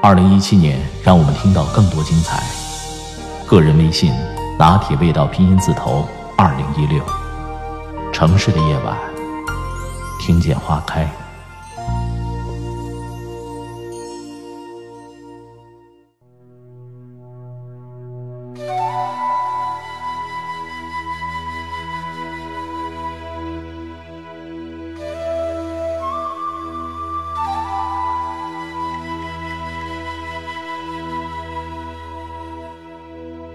二零一七年让我们听到更多精彩。个人微信：拿铁味道拼音字头二零一六。城市的夜晚，听见花开。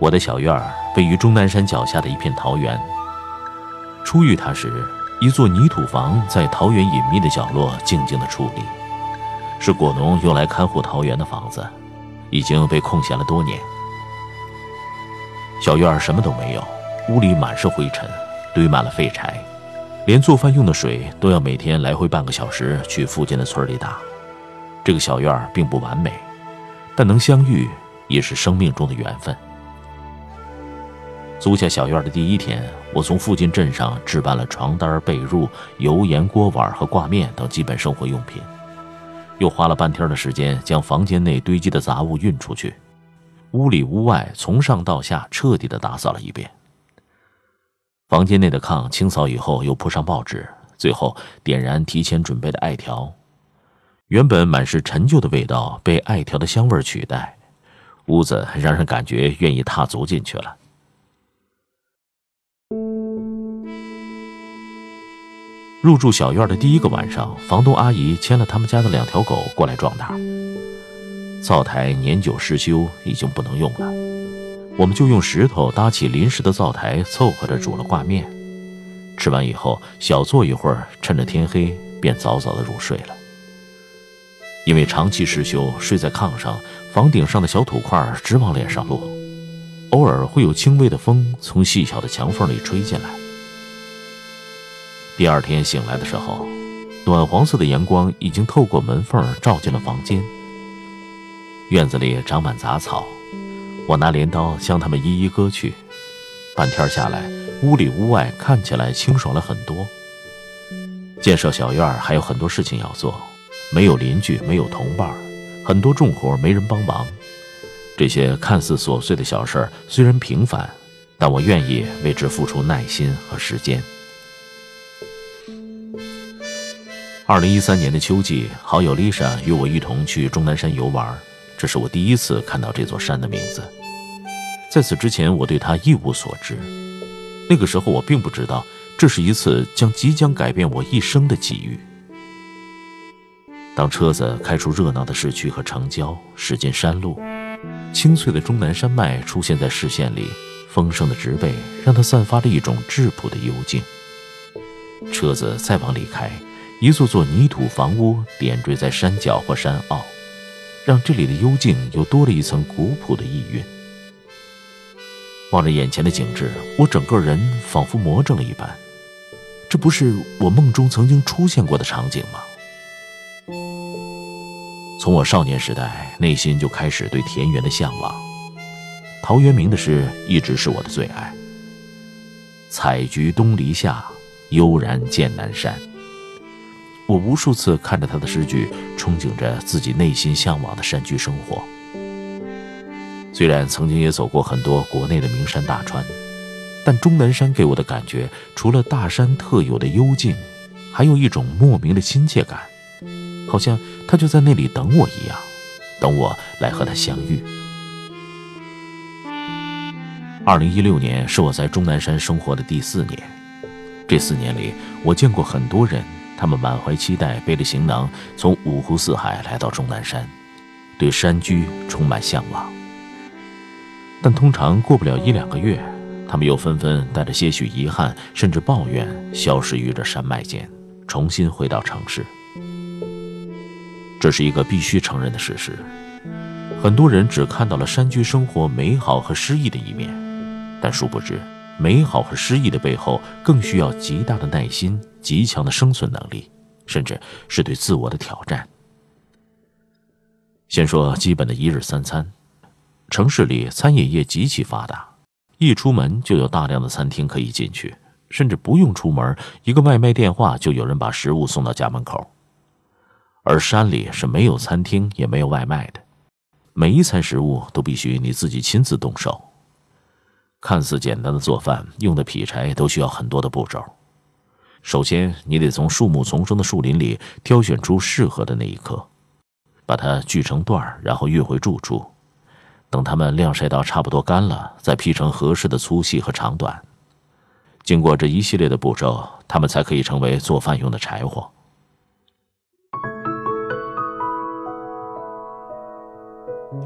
我的小院儿位于终南山脚下的一片桃园。初遇它时，一座泥土房在桃园隐秘的角落静静地矗立，是果农用来看护桃园的房子，已经被空闲了多年。小院儿什么都没有，屋里满是灰尘，堆满了废柴，连做饭用的水都要每天来回半个小时去附近的村里打。这个小院儿并不完美，但能相遇也是生命中的缘分。租下小院的第一天，我从附近镇上置办了床单、被褥、油盐锅碗和挂面等基本生活用品，又花了半天的时间将房间内堆积的杂物运出去，屋里屋外从上到下彻底的打扫了一遍。房间内的炕清扫以后，又铺上报纸，最后点燃提前准备的艾条。原本满是陈旧的味道被艾条的香味取代，屋子让人感觉愿意踏足进去了。入住小院的第一个晚上，房东阿姨牵了他们家的两条狗过来壮胆。灶台年久失修，已经不能用了，我们就用石头搭起临时的灶台，凑合着煮了挂面。吃完以后，小坐一会儿，趁着天黑，便早早的入睡了。因为长期失修，睡在炕上，房顶上的小土块直往脸上落，偶尔会有轻微的风从细小的墙缝里吹进来。第二天醒来的时候，暖黄色的阳光已经透过门缝照进了房间。院子里长满杂草，我拿镰刀将它们一一割去。半天下来，屋里屋外看起来清爽了很多。建设小院还有很多事情要做，没有邻居，没有同伴，很多重活没人帮忙。这些看似琐碎的小事虽然平凡，但我愿意为之付出耐心和时间。二零一三年的秋季，好友丽莎与我一同去终南山游玩，这是我第一次看到这座山的名字。在此之前，我对它一无所知。那个时候，我并不知道这是一次将即将改变我一生的机遇。当车子开出热闹的市区和城郊，驶进山路，清脆的终南山脉出现在视线里，丰盛的植被让它散发着一种质朴的幽静。车子再往里开。一座座泥土房屋点缀在山脚或山坳，让这里的幽静又多了一层古朴的意蕴。望着眼前的景致，我整个人仿佛魔怔了一般。这不是我梦中曾经出现过的场景吗？从我少年时代，内心就开始对田园的向往。陶渊明的诗一直是我的最爱。采菊东篱下，悠然见南山。我无数次看着他的诗句，憧憬着自己内心向往的山居生活。虽然曾经也走过很多国内的名山大川，但终南山给我的感觉，除了大山特有的幽静，还有一种莫名的亲切感，好像他就在那里等我一样，等我来和他相遇。二零一六年是我在终南山生活的第四年，这四年里，我见过很多人。他们满怀期待，背着行囊从五湖四海来到终南山，对山居充满向往。但通常过不了一两个月，他们又纷纷带着些许遗憾，甚至抱怨，消失于这山脉间，重新回到城市。这是一个必须承认的事实。很多人只看到了山居生活美好和诗意的一面，但殊不知，美好和诗意的背后更需要极大的耐心、极强的生存能力，甚至是对自我的挑战。先说基本的一日三餐，城市里餐饮业极其发达，一出门就有大量的餐厅可以进去，甚至不用出门，一个外卖电话就有人把食物送到家门口。而山里是没有餐厅，也没有外卖的，每一餐食物都必须你自己亲自动手。看似简单的做饭，用的劈柴都需要很多的步骤。首先，你得从树木丛生的树林里挑选出适合的那一棵，把它锯成段，然后运回住处。等它们晾晒到差不多干了，再劈成合适的粗细和长短。经过这一系列的步骤，它们才可以成为做饭用的柴火。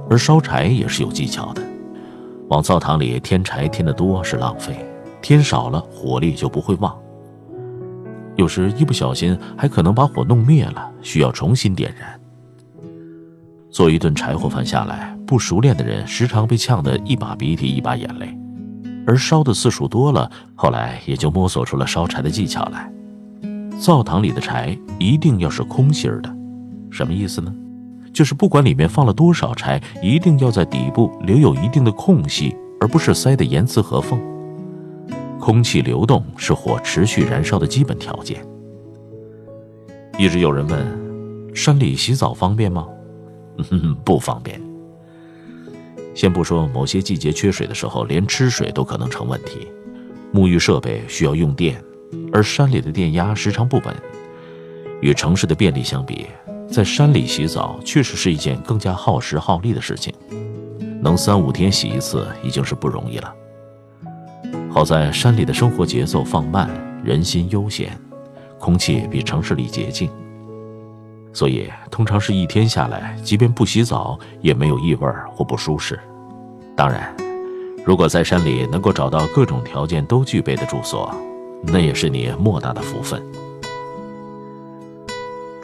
而烧柴也是有技巧的，往灶堂里添柴添的多是浪费，添少了火力就不会旺。有时一不小心还可能把火弄灭了，需要重新点燃。做一顿柴火饭下来，不熟练的人时常被呛得一把鼻涕一把眼泪，而烧的次数多了，后来也就摸索出了烧柴的技巧来。灶堂里的柴一定要是空心儿的，什么意思呢？就是不管里面放了多少柴，一定要在底部留有一定的空隙，而不是塞得严丝合缝。空气流动是火持续燃烧的基本条件。一直有人问：山里洗澡方便吗？不方便。先不说某些季节缺水的时候，连吃水都可能成问题。沐浴设备需要用电，而山里的电压时常不稳。与城市的便利相比，在山里洗澡确实是一件更加耗时耗力的事情，能三五天洗一次已经是不容易了。好在山里的生活节奏放慢，人心悠闲，空气比城市里洁净，所以通常是一天下来，即便不洗澡也没有异味或不舒适。当然，如果在山里能够找到各种条件都具备的住所，那也是你莫大的福分。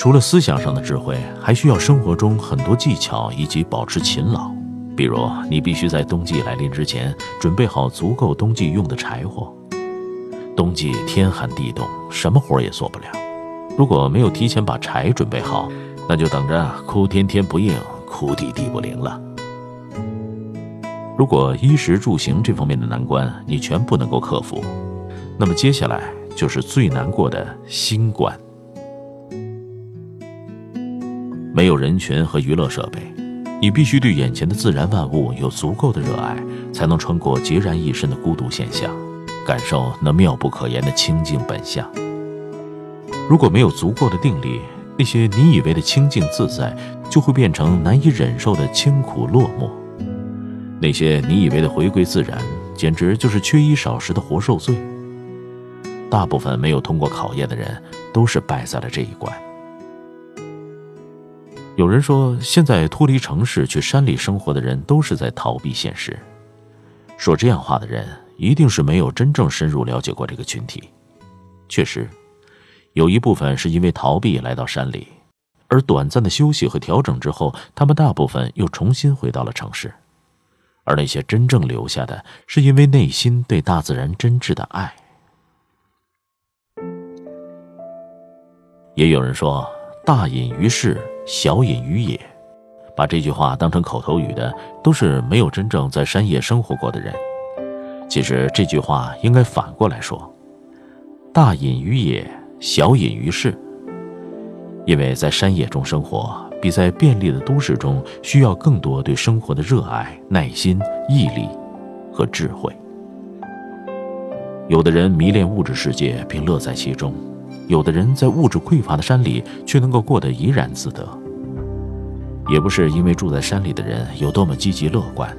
除了思想上的智慧，还需要生活中很多技巧以及保持勤劳。比如，你必须在冬季来临之前准备好足够冬季用的柴火。冬季天寒地冻，什么活也做不了。如果没有提前把柴准备好，那就等着哭天天不应，哭地地不灵了。如果衣食住行这方面的难关你全部能够克服，那么接下来就是最难过的心关。没有人群和娱乐设备，你必须对眼前的自然万物有足够的热爱，才能穿过孑然一身的孤独现象，感受那妙不可言的清净本相。如果没有足够的定力，那些你以为的清净自在，就会变成难以忍受的清苦落寞；那些你以为的回归自然，简直就是缺衣少食的活受罪。大部分没有通过考验的人，都是败在了这一关。有人说，现在脱离城市去山里生活的人都是在逃避现实。说这样话的人，一定是没有真正深入了解过这个群体。确实，有一部分是因为逃避来到山里，而短暂的休息和调整之后，他们大部分又重新回到了城市。而那些真正留下的，是因为内心对大自然真挚的爱。也有人说，大隐于市。小隐于野，把这句话当成口头语的，都是没有真正在山野生活过的人。其实这句话应该反过来说：大隐于野，小隐于市。因为在山野中生活，比在便利的都市中需要更多对生活的热爱、耐心、毅力和智慧。有的人迷恋物质世界，并乐在其中。有的人在物质匮乏的山里，却能够过得怡然自得。也不是因为住在山里的人有多么积极乐观，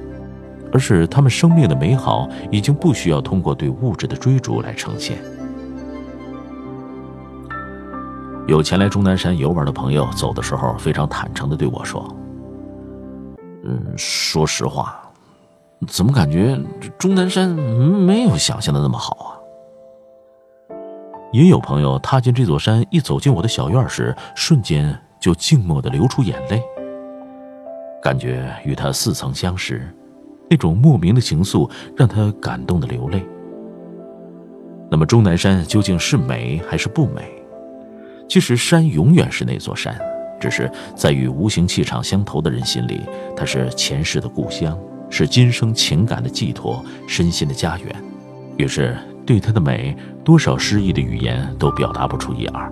而是他们生命的美好已经不需要通过对物质的追逐来呈现。有前来终南山游玩的朋友，走的时候非常坦诚地对我说：“嗯，说实话，怎么感觉终南山没有想象的那么好啊？”也有朋友踏进这座山，一走进我的小院时，瞬间就静默地流出眼泪。感觉与他似曾相识，那种莫名的情愫让他感动的流泪。那么终南山究竟是美还是不美？其实山永远是那座山，只是在与无形气场相投的人心里，它是前世的故乡，是今生情感的寄托，身心的家园。于是对它的美，多少诗意的语言都表达不出一二。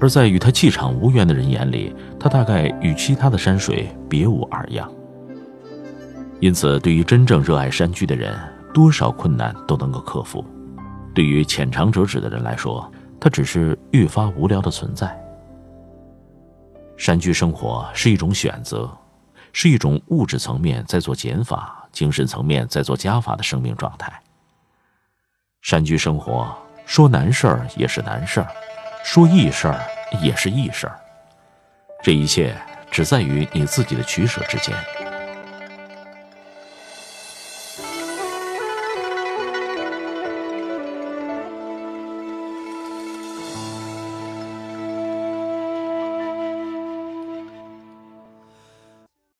而在与他气场无缘的人眼里，他大概与其他的山水别无二样。因此，对于真正热爱山居的人，多少困难都能够克服。对于浅尝辄止的人来说，它只是愈发无聊的存在。山居生活是一种选择，是一种物质层面在做减法，精神层面在做加法的生命状态。山居生活说难事儿也是难事儿，说易事儿也是易事儿，这一切只在于你自己的取舍之间。